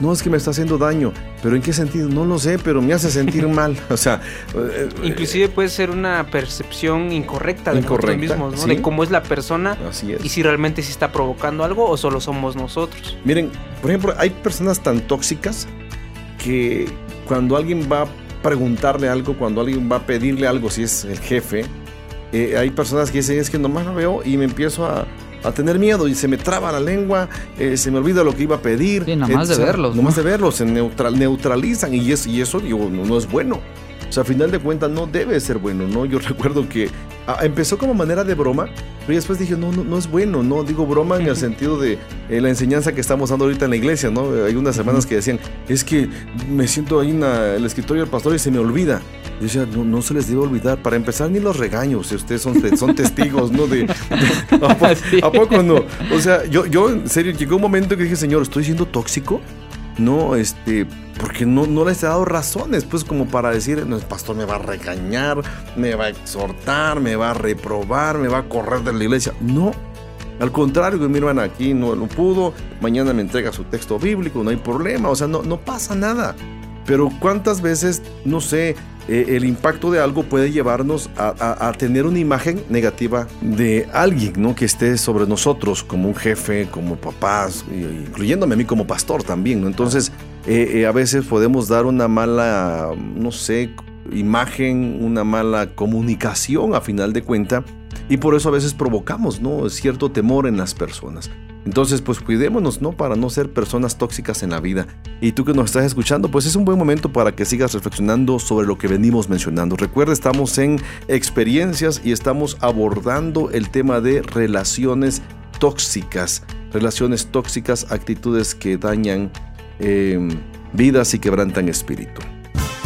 No es que me está haciendo daño, pero en qué sentido, no lo sé, pero me hace sentir mal. O sea, eh, Inclusive puede ser una percepción incorrecta de nosotros mismos, ¿no? sí. De cómo es la persona así es. y si realmente se está provocando algo o solo somos nosotros. Miren, por ejemplo, hay personas tan tóxicas que cuando alguien va preguntarle algo, cuando alguien va a pedirle algo, si es el jefe, eh, hay personas que dicen, es que nomás lo veo y me empiezo a, a tener miedo y se me traba la lengua, eh, se me olvida lo que iba a pedir. Sí, nada más de verlos, Nomás ¿no? de verlos, se neutral- neutralizan y, es, y eso digo, no, no es bueno. O sea, a final de cuentas no debe ser bueno, ¿no? Yo recuerdo que ah, empezó como manera de broma, pero después dije, no, no, no es bueno, ¿no? Digo broma en el sentido de eh, la enseñanza que estamos dando ahorita en la iglesia, ¿no? Hay unas semanas que decían, es que me siento ahí en la- el escritorio del pastor y se me olvida. Yo decía, no, no se les debe olvidar. Para empezar, ni los regaños, si ustedes son, son testigos, ¿no? De, de- ¿a, po- a poco no? O sea, yo, yo en serio, llegó un momento que dije, Señor, ¿estoy siendo tóxico? No, este, porque no, no les he dado razones, pues como para decir, no, el pastor me va a regañar, me va a exhortar, me va a reprobar, me va a correr de la iglesia. No, al contrario, mi hermana aquí no lo pudo, mañana me entrega su texto bíblico, no hay problema, o sea, no, no pasa nada. Pero cuántas veces, no sé, eh, el impacto de algo puede llevarnos a, tener una imagen negativa de alguien, ¿no? Que esté sobre nosotros, como un jefe, como papás, y- incluyéndome a mí como pastor también. Entonces, eh, eh, a veces podemos dar una mala, no sé, imagen, una mala comunicación a final de cuenta, y por eso a veces provocamos, ¿no? Cierto temor en las personas. Entonces, pues cuidémonos, ¿no? Para no ser personas tóxicas en la vida. Y tú que nos estás escuchando, pues es un buen momento para que sigas reflexionando sobre lo que venimos mencionando. Recuerda, estamos en experiencias y estamos abordando el tema de relaciones tóxicas. Relaciones tóxicas, actitudes que dañan eh, vidas y quebrantan espíritu.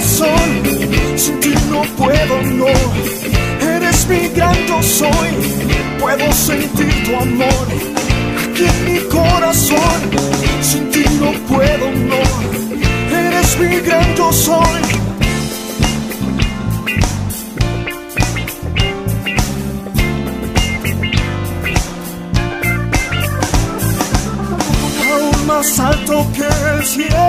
Corazón. Sin ti no puedo, no. Eres mi gran yo soy. Puedo sentir tu amor aquí en mi corazón. Sin ti no puedo, no. Eres mi gran yo soy. Aún más alto que el cielo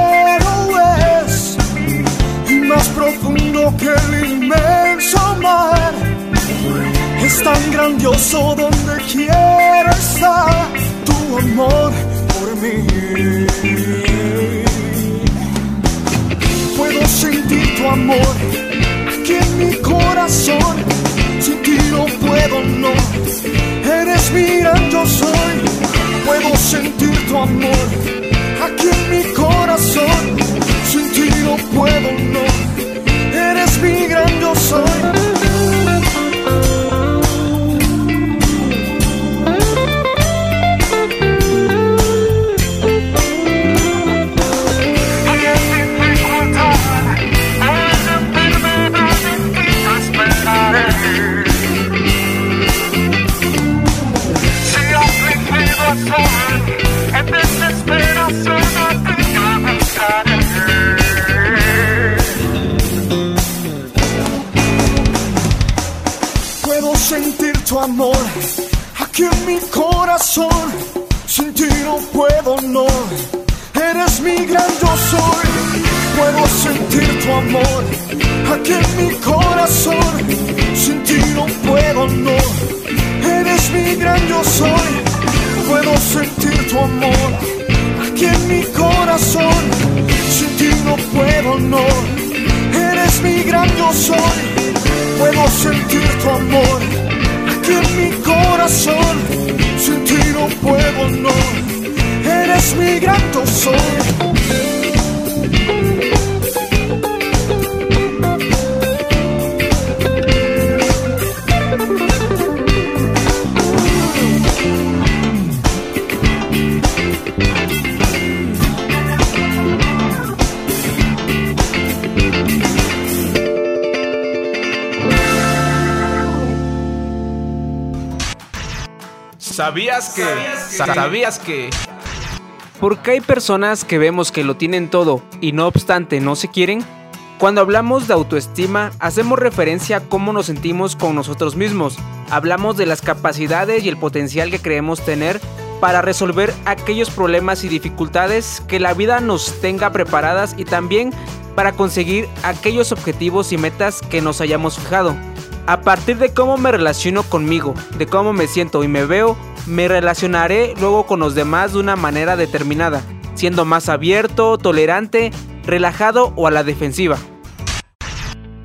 Tan grandioso donde quiera estar tu amor por mí. Puedo sentir tu amor aquí en mi corazón. Sin ti no puedo, no. Eres mi gran yo soy. Puedo sentir tu amor aquí en mi corazón. Sin ti no puedo, no. Eres mi gran yo soy. Aquí en mi corazón. Sin ti no puedo, no. Eres mi gran yo soy. Puedo sentir tu amor aquí en mi corazón. Sin ti no puedo, no. Eres mi gran yo soy. Puedo sentir tu amor aquí en mi corazón. Sin ti no puedo, no. Eres mi gran yo soy. Puedo sentir tu amor aquí en mi corazón. Sin ti no puedo, no. Eres mi gran yo ¿Sabías que? ¿Sabías que? Porque hay personas que vemos que lo tienen todo y no obstante no se quieren. Cuando hablamos de autoestima, hacemos referencia a cómo nos sentimos con nosotros mismos. Hablamos de las capacidades y el potencial que creemos tener para resolver aquellos problemas y dificultades que la vida nos tenga preparadas y también para conseguir aquellos objetivos y metas que nos hayamos fijado. A partir de cómo me relaciono conmigo, de cómo me siento y me veo, me relacionaré luego con los demás de una manera determinada, siendo más abierto, tolerante, relajado o a la defensiva.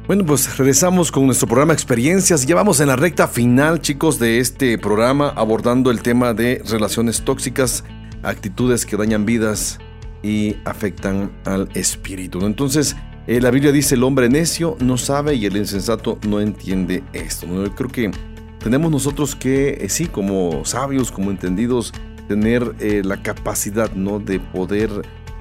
Bueno, pues regresamos con nuestro programa Experiencias. Ya vamos en la recta final, chicos, de este programa, abordando el tema de relaciones tóxicas, actitudes que dañan vidas y afectan al espíritu. Entonces, eh, la Biblia dice, el hombre necio no sabe y el insensato no entiende esto. Yo creo que tenemos nosotros que, eh, sí, como sabios, como entendidos, tener eh, la capacidad ¿no? de poder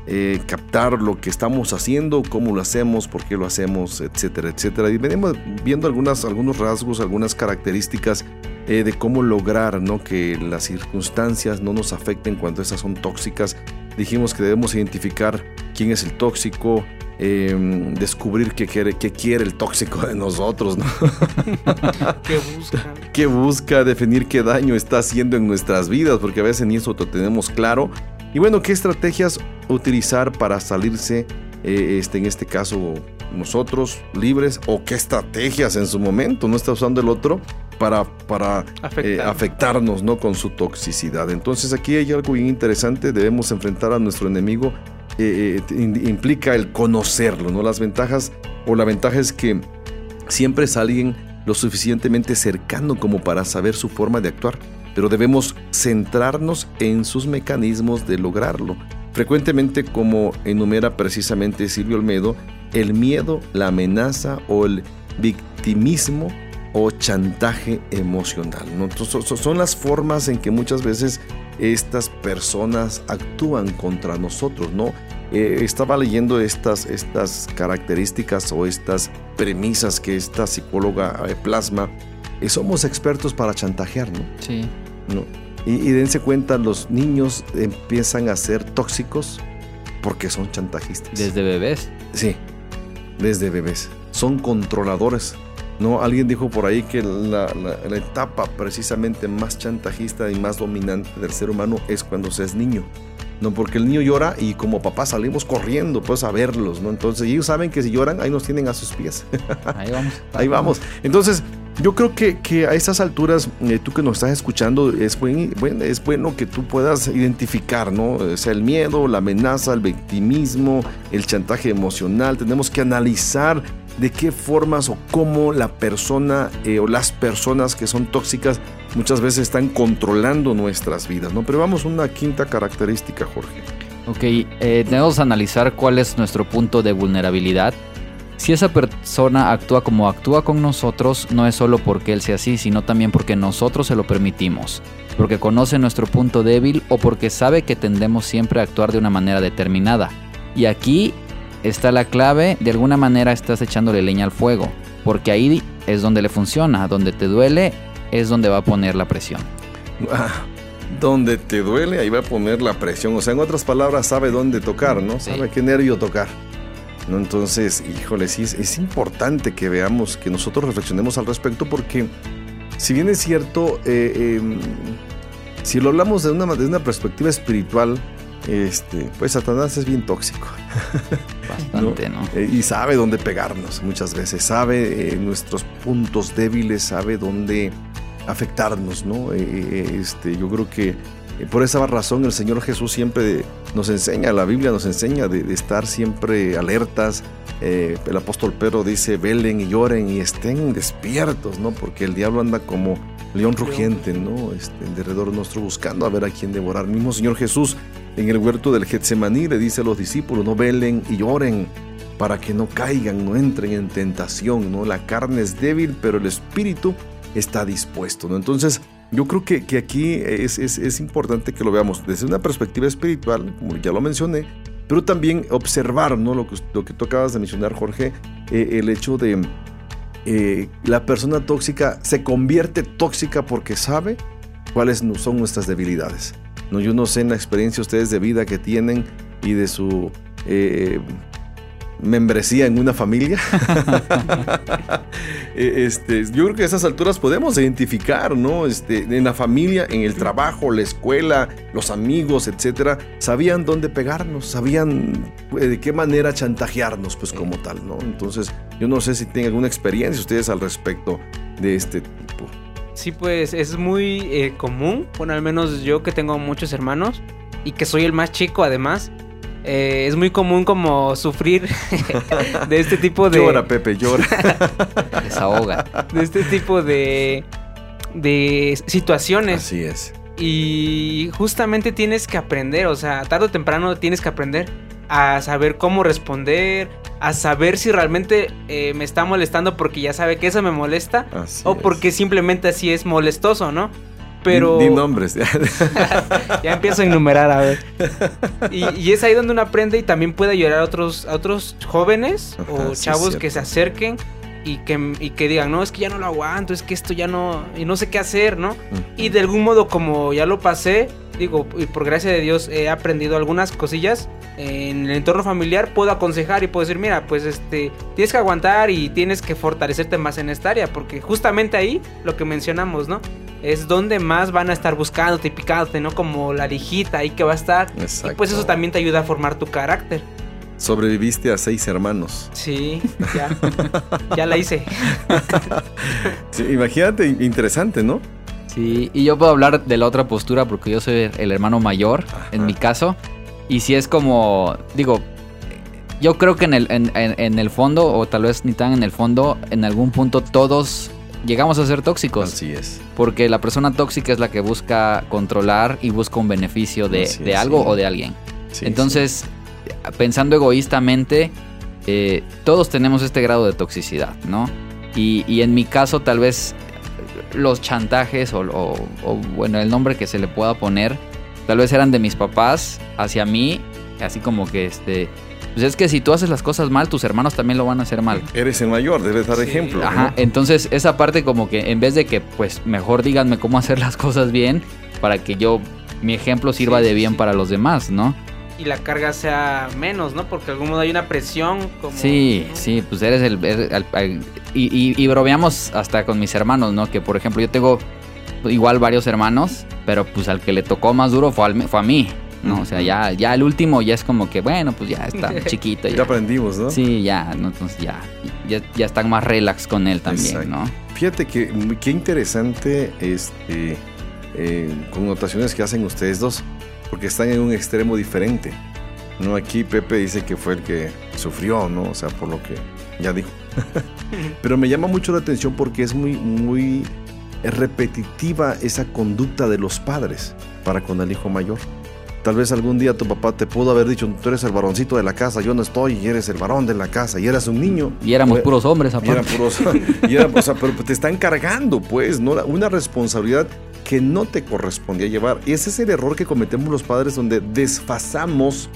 eh, captar lo que estamos haciendo, cómo lo hacemos, por qué lo hacemos, etcétera, etcétera. Y venimos viendo algunas, algunos rasgos, algunas características de cómo lograr ¿no? que las circunstancias no nos afecten cuando esas son tóxicas. Dijimos que debemos identificar quién es el tóxico, eh, descubrir qué quiere, qué quiere el tóxico de nosotros, ¿no? ¿Qué buscan? que busca definir qué daño está haciendo en nuestras vidas, porque a veces ni eso lo tenemos claro. Y bueno, qué estrategias utilizar para salirse, eh, este, en este caso, nosotros libres, o qué estrategias en su momento no está usando el otro para, para eh, Afectar. afectarnos ¿no? con su toxicidad. Entonces aquí hay algo bien interesante, debemos enfrentar a nuestro enemigo, eh, eh, implica el conocerlo, ¿no? Las ventajas, o la ventaja es que siempre es alguien lo suficientemente cercano como para saber su forma de actuar, pero debemos centrarnos en sus mecanismos de lograrlo. Frecuentemente, como enumera precisamente Silvio Olmedo, el miedo, la amenaza o el victimismo o chantaje emocional. ¿no? Son las formas en que muchas veces estas personas actúan contra nosotros, ¿no? Eh, estaba leyendo estas, estas características o estas premisas que esta psicóloga eh, plasma. Eh, somos expertos para chantajear, ¿no? Sí. ¿no? Y, y dense cuenta, los niños empiezan a ser tóxicos porque son chantajistas. Desde bebés. Sí, desde bebés. Son controladores. No, alguien dijo por ahí que la, la- la etapa precisamente más chantajista y más dominante del ser humano es cuando se es niño. No, porque el niño llora y como papá salimos corriendo pues a verlos, ¿no? Entonces ellos saben que si lloran ahí nos tienen a sus pies. Ahí vamos. Ahí vamos. Entonces, yo creo que, que a estas alturas, eh, tú que nos estás escuchando, es, buen- buen- es bueno que tú puedas identificar, ¿no? O sea, el miedo, la amenaza, el victimismo, el chantaje emocional. Tenemos que analizar de qué formas o cómo la persona eh, o las personas que son tóxicas muchas veces están controlando nuestras vidas, ¿no? Pero vamos una quinta característica, Jorge. Ok, eh, tenemos que analizar cuál es nuestro punto de vulnerabilidad. Si esa persona actúa como actúa con nosotros, no es solo porque él sea así, sino también porque nosotros se lo permitimos. Porque conoce nuestro punto débil o porque sabe que tendemos siempre a actuar de una manera determinada. Y aquí está la clave, de alguna manera estás echándole leña al fuego. Porque ahí es donde le funciona, donde te duele es donde va a poner la presión. Ah, donde te duele, ahí va a poner la presión. O sea, en otras palabras, sabe dónde tocar, ¿no? Sí. Sabe qué nervio tocar. ¿no? Entonces, híjole, sí, es, es importante que veamos, que nosotros reflexionemos al respecto, porque si bien es cierto, eh, eh, si lo hablamos de una, de una perspectiva espiritual, este, pues Satanás es bien tóxico. Bastante, ¿no? Eh, y sabe dónde pegarnos muchas veces, sabe eh, nuestros puntos débiles, sabe dónde afectarnos, ¿no? Eh, eh, este, yo creo que eh, por esa razón el Señor Jesús siempre nos enseña, la Biblia nos enseña de, de estar siempre alertas. Eh, el apóstol Pedro dice, velen y lloren y estén despiertos, ¿no? Porque el diablo anda como león rugiente, ¿no? Este, en derredor nuestro buscando a ver a quién devorar. Mismo Señor Jesús en el huerto del Getsemaní le dice a los discípulos, no velen y lloren para que no caigan, no entren en tentación, ¿no? La carne es débil, pero el espíritu está dispuesto, ¿no? Entonces, yo creo que, que aquí es, es, es importante que lo veamos desde una perspectiva espiritual, como ya lo mencioné, pero también observar, ¿no? Lo que, lo que tú acabas de mencionar, Jorge, eh, el hecho de eh, la persona tóxica se convierte tóxica porque sabe cuáles son nuestras debilidades. No, yo no sé en la experiencia ustedes de vida que tienen y de su eh, membresía en una familia. Eh, este, yo creo que a esas alturas podemos identificar, ¿no? Este, en la familia, en el trabajo, la escuela, los amigos, etcétera, sabían dónde pegarnos, sabían eh, de qué manera chantajearnos, pues como tal, ¿no? Entonces, yo no sé si tienen alguna experiencia ustedes al respecto de este tipo. Sí, pues es muy eh, común, bueno, al menos yo que tengo muchos hermanos y que soy el más chico además, eh, es muy común como sufrir de este tipo de... Llora, Pepe, llora. Desahoga. de este tipo de, de situaciones. Así es. Y justamente tienes que aprender, o sea, tarde o temprano tienes que aprender a saber cómo responder, a saber si realmente eh, me está molestando porque ya sabe que eso me molesta Así o es. porque simplemente así es molestoso, ¿no? Pero di nombres. ya empiezo a enumerar, a ver. Y, y es ahí donde uno aprende y también puede ayudar a otros, a otros jóvenes Ajá, o chavos que se acerquen y que, y que digan, no, es que ya no lo aguanto, es que esto ya no, y no sé qué hacer, ¿no? Y de algún modo, como ya lo pasé, digo, y por gracia de Dios he aprendido algunas cosillas en el entorno familiar, puedo aconsejar y puedo decir, mira, pues este, tienes que aguantar y tienes que fortalecerte más en esta área, porque justamente ahí lo que mencionamos, ¿no? Es donde más van a estar buscándote y picándote, ¿no? Como la lijita ahí que va a estar. Y Exacto. pues eso también te ayuda a formar tu carácter. Sobreviviste a seis hermanos. Sí, ya. ya la hice. Sí, imagínate, interesante, ¿no? Sí, y yo puedo hablar de la otra postura porque yo soy el hermano mayor, en mi caso. Y si es como, digo, yo creo que en el, en, en- en el fondo, o tal vez ni tan en el fondo, en algún punto todos llegamos a ser tóxicos. Así es. Porque la persona tóxica es la que busca controlar y busca un beneficio de, de es, algo sí. o de alguien. Sí, Entonces, pensando egoístamente, eh, todos tenemos este grado de toxicidad, ¿no? Y, y en mi caso, tal vez los chantajes o, o- o, bueno, el nombre que se le pueda poner, tal vez eran de mis papás hacia mí, así como que este... Pues es que si tú haces las cosas mal, tus hermanos también lo van a hacer mal. Eres el mayor, debes dar Sí. ejemplo. ¿no? Ajá, entonces esa parte como que en vez de que pues mejor díganme cómo hacer las cosas bien para que yo mi ejemplo sirva Sí, de bien sí. para los demás, ¿no? Y la carga sea menos, ¿no? Porque de algún modo hay una presión como... Sí, sí, pues eres el... eres el- el- y, y, y bromeamos hasta con mis hermanos, ¿no? Que por ejemplo yo tengo igual varios hermanos, pero pues al que le tocó más duro fue, al- fue a mí, ¿no? O sea, ya, ya el último ya es como que, bueno, pues ya está chiquito. Ya Ya. aprendimos, ¿no? Sí, ya, ¿no? entonces ya, ya, ya están más relax con él también, Exacto. ¿no? Fíjate que muy- qué interesante este eh, connotaciones que hacen ustedes dos, porque están en un extremo diferente. No, aquí Pepe dice que fue el que sufrió, ¿no? O sea, por lo que ya dijo. Pero me llama mucho la atención porque es muy, muy repetitiva esa conducta de los padres para con el hijo mayor. Tal vez algún día tu papá te pudo haber dicho, tú eres el varoncito de la casa, yo no estoy, y eres el varón de la casa, y eras un niño. Y éramos Fue- puros hombres y aparte. eran puros. y o sea, pero te están cargando, pues, ¿no? Una responsabilidad que no te correspondía llevar. Y ese es el error que cometemos los padres, donde desfasamos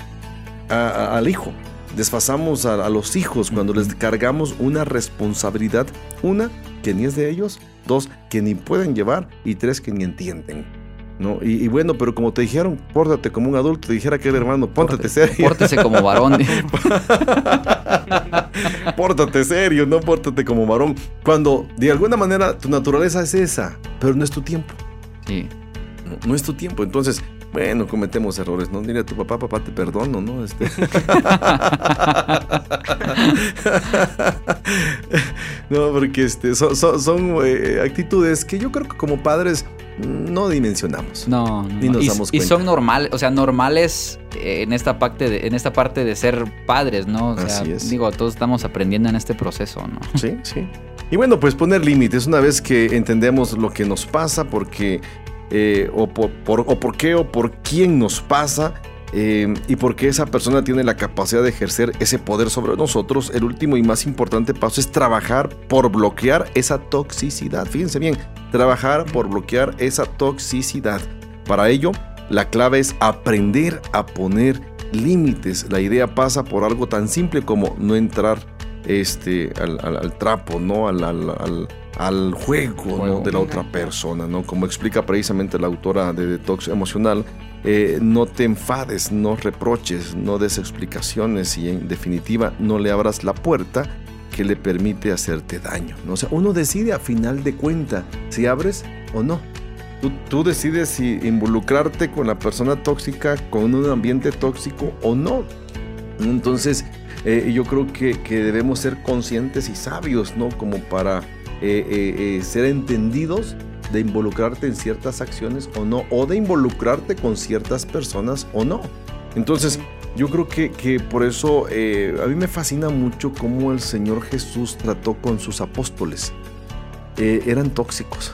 a- a- al hijo. Desfasamos a, a los hijos cuando les cargamos una responsabilidad. Una, que ni es de ellos. Dos, que ni pueden llevar. Y tres, que ni entienden. ¿no? Y, y bueno, pero como te dijeron, pórtate como un adulto, te dijera que el hermano, póntate serio. Pórtese como varón. pórtate serio, no pórtate como varón. Cuando de alguna manera tu naturaleza es esa, pero no es tu tiempo. Sí. No, no es tu tiempo. Entonces, bueno, cometemos errores, ¿no? Dile a tu papá, papá, te perdono, ¿no? Este... no, porque este, son, son, son eh, actitudes que yo creo que como padres no dimensionamos. No, no. Ni nos y, damos y son normales, o sea, normales en esta parte de, en esta parte de ser padres, ¿no? O sea, Así es. digo, todos estamos aprendiendo en este proceso, ¿no? Sí, sí. Y bueno, pues poner límites una vez que entendemos lo que nos pasa, porque eh, o, por, o por qué o por quién nos pasa eh, y por qué esa persona tiene la capacidad de ejercer ese poder sobre nosotros, el último y más importante paso es trabajar por bloquear esa toxicidad. Fíjense bien, trabajar por bloquear esa toxicidad. Para ello, la clave es aprender a poner límites. La idea pasa por algo tan simple como no entrar este, al, al- al trapo, ¿no? Al, al- juego, ¿no? De la otra persona, ¿no? Como explica precisamente la autora de Detox Emocional, eh, no te enfades, no reproches, no des explicaciones y en definitiva no le abras la puerta que le permite hacerte daño. ¿no? O sea, uno decide a final de cuenta si abres o no. Tú, tú decides si involucrarte con la persona tóxica, con un ambiente tóxico o no. Entonces, eh, yo creo que, debemos ser conscientes y sabios, ¿no? Como para eh, eh, ser entendidos de involucrarte en ciertas acciones o no, o de involucrarte con ciertas personas o no. Entonces, yo creo que, por eso a mí me fascina mucho cómo el Señor Jesús trató con sus apóstoles. Eran tóxicos.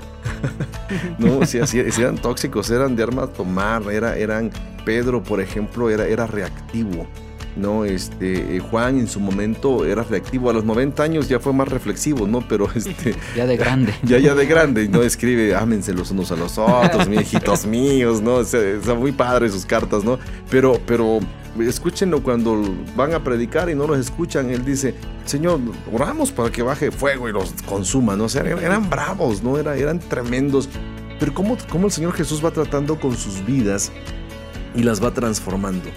no, si- si eran tóxicos, eran de armas tomar, era, eran Pedro, por ejemplo, era, era reactivo. No, este, eh, Juan en su momento era reactivo, a los 90 años ya fue más reflexivo, ¿no? Pero este, Ya de grande. ya ya de grande, no escribe, ámense los unos a los otros, mi hijitos míos, ¿no? O sea, muy padres sus cartas, ¿no? Pero, pero escúchenlo cuando van a predicar y no los escuchan, él dice, Señor, oramos para que baje fuego y los consuma, ¿no? O sea, eran, eran bravos, ¿no? Era, eran tremendos. Pero ¿cómo, ¿cómo el Señor Jesús va tratando con sus vidas y las va transformando?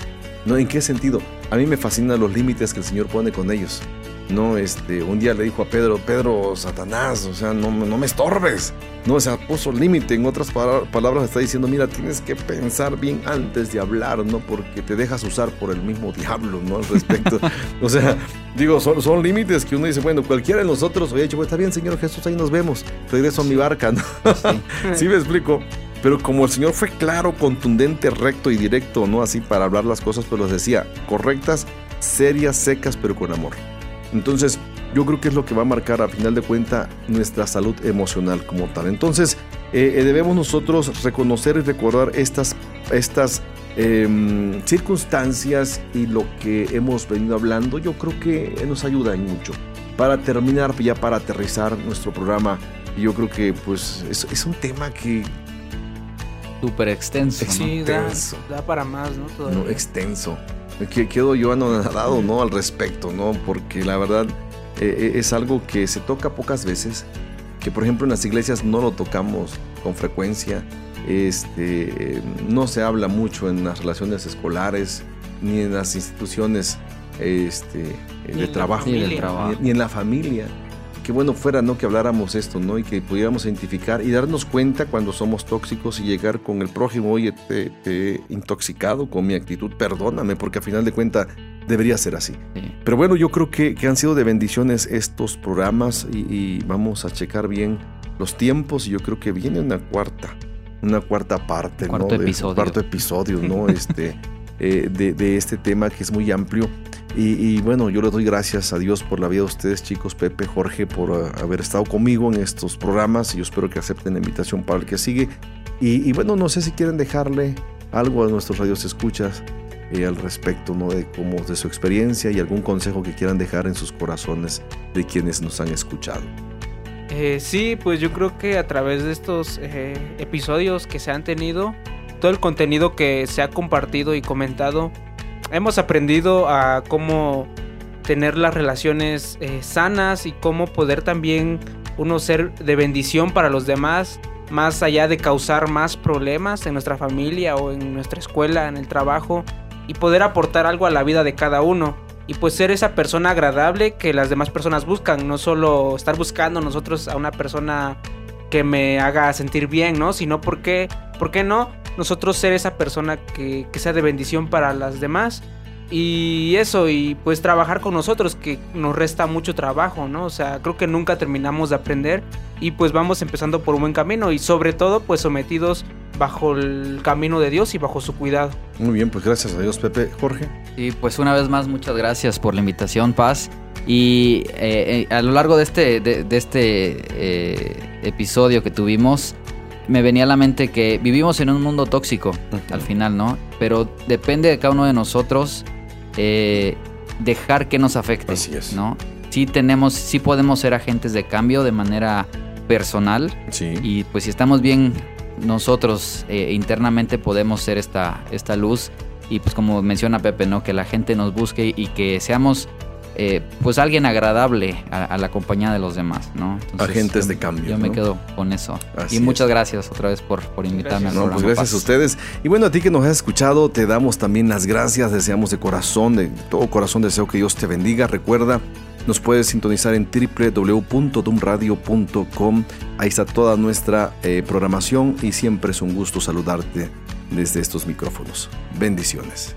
¿No? ¿En qué sentido? A mí me fascinan los límites que el Señor pone con ellos. No, este, un día le dijo a Pedro, Pedro, Satanás, o sea, no, me- no me estorbes. No, o sea, puso límite. En otras palabras está diciendo, mira, tienes que pensar bien antes de hablar, ¿no? Porque te dejas usar por el mismo diablo, ¿no? Al respecto. o sea, digo, son, son límites que uno dice, bueno, cualquiera de nosotros dicho, pues está bien, Señor Jesús, ahí nos vemos. Regreso a mi barca, ¿no? sí me explico. Pero como el Señor fue claro, contundente, recto y directo, no así para hablar las cosas, pero las decía correctas, serias, secas, pero con amor. Entonces, yo creo que es lo que va a marcar a final de cuenta nuestra salud emocional como tal. Entonces, eh, eh, debemos nosotros reconocer y recordar estas, estas em, circunstancias y lo que hemos venido hablando. Yo creo que nos ayuda en mucho. Para terminar, ya para aterrizar nuestro programa, yo creo que pues es, es un tema que Súper extenso. ¿no? Sí, da, Extenso. da para más, ¿no? Todavía. no, extenso. Que quedo yo anonadado, ¿no? Al respecto, ¿no? Porque la verdad eh, eh, es algo que se toca pocas veces, que por ejemplo en las iglesias no lo tocamos con frecuencia, este, no se habla mucho en las relaciones escolares, ni en las instituciones este, Ni de trabajo, ni en la familia. Qué bueno fuera, ¿no? Que habláramos esto, ¿no? Y que pudiéramos identificar y darnos cuenta cuando somos tóxicos y llegar con el prójimo, oye, te, te he intoxicado con mi actitud, perdóname, porque a final de cuentas debería ser así. Sí. Pero bueno, yo creo que, que han sido de bendiciones estos programas y, y vamos a checar bien los tiempos y yo creo que viene una cuarta, una cuarta parte, Cuarto ¿no? De- episodio. cuarto episodio, ¿no? Este, eh, de, este tema que es muy amplio. Y, bueno, yo les doy gracias a Dios por la vida de ustedes, chicos, Pepe, Jorge, por uh, haber estado conmigo en estos programas y yo espero que acepten la invitación para el que sigue. Y, bueno, no sé si quieren dejarle algo a nuestros radios escuchas eh, al respecto, ¿no? De cómo, de su experiencia y algún consejo que quieran dejar en sus corazones de quienes nos han escuchado. Eh, sí, pues yo creo que a través de estos eh, episodios que se han tenido, todo el contenido que se ha compartido y comentado, hemos aprendido a cómo tener las relaciones eh, sanas y cómo poder también uno ser de bendición para los demás más allá de causar más problemas en nuestra familia o en nuestra escuela, en el trabajo, y poder aportar algo a la vida de cada uno. Y pues ser esa persona agradable que las demás personas buscan, no solo estar buscando nosotros a una persona que me haga sentir bien, ¿no? Sino porque, ¿por qué no? Nosotros ser esa persona que, que sea de bendición para las demás y eso, y pues trabajar con nosotros, que nos resta mucho trabajo, ¿no? O sea, creo que nunca terminamos de aprender y pues vamos empezando por un buen camino y sobre todo pues sometidos bajo el camino de Dios y bajo su cuidado. Muy bien, pues gracias a Dios, Pepe. Jorge. Y pues una vez más, muchas gracias por la invitación, Paz. Y eh, eh, a lo largo de este, de, de este eh, episodio que tuvimos, me venía a la mente que vivimos en un mundo tóxico, al final, ¿no? Pero depende de cada uno de nosotros eh, dejar que nos afecte. Así es. ¿no? Sí tenemos, sí podemos ser agentes de cambio de manera personal. Sí. Y pues si estamos bien nosotros eh, internamente podemos ser esta, esta luz. Y pues como menciona Pepe, ¿no? Que la gente nos busque y que seamos eh, pues alguien agradable a, a, la compañía de los demás, ¿no? Agentes de cambio. Yo me quedo con eso. Así y muchas es. gracias otra vez por, por invitarme Gracias. al No, pues programa. gracias a ustedes. Y bueno, a ti que nos has escuchado, te damos también las gracias. Deseamos de corazón, de todo corazón, deseo que Dios te bendiga. Recuerda, nos puedes sintonizar en www.dumradio.com. Ahí está toda nuestra eh, programación y siempre es un gusto saludarte desde estos micrófonos. Bendiciones.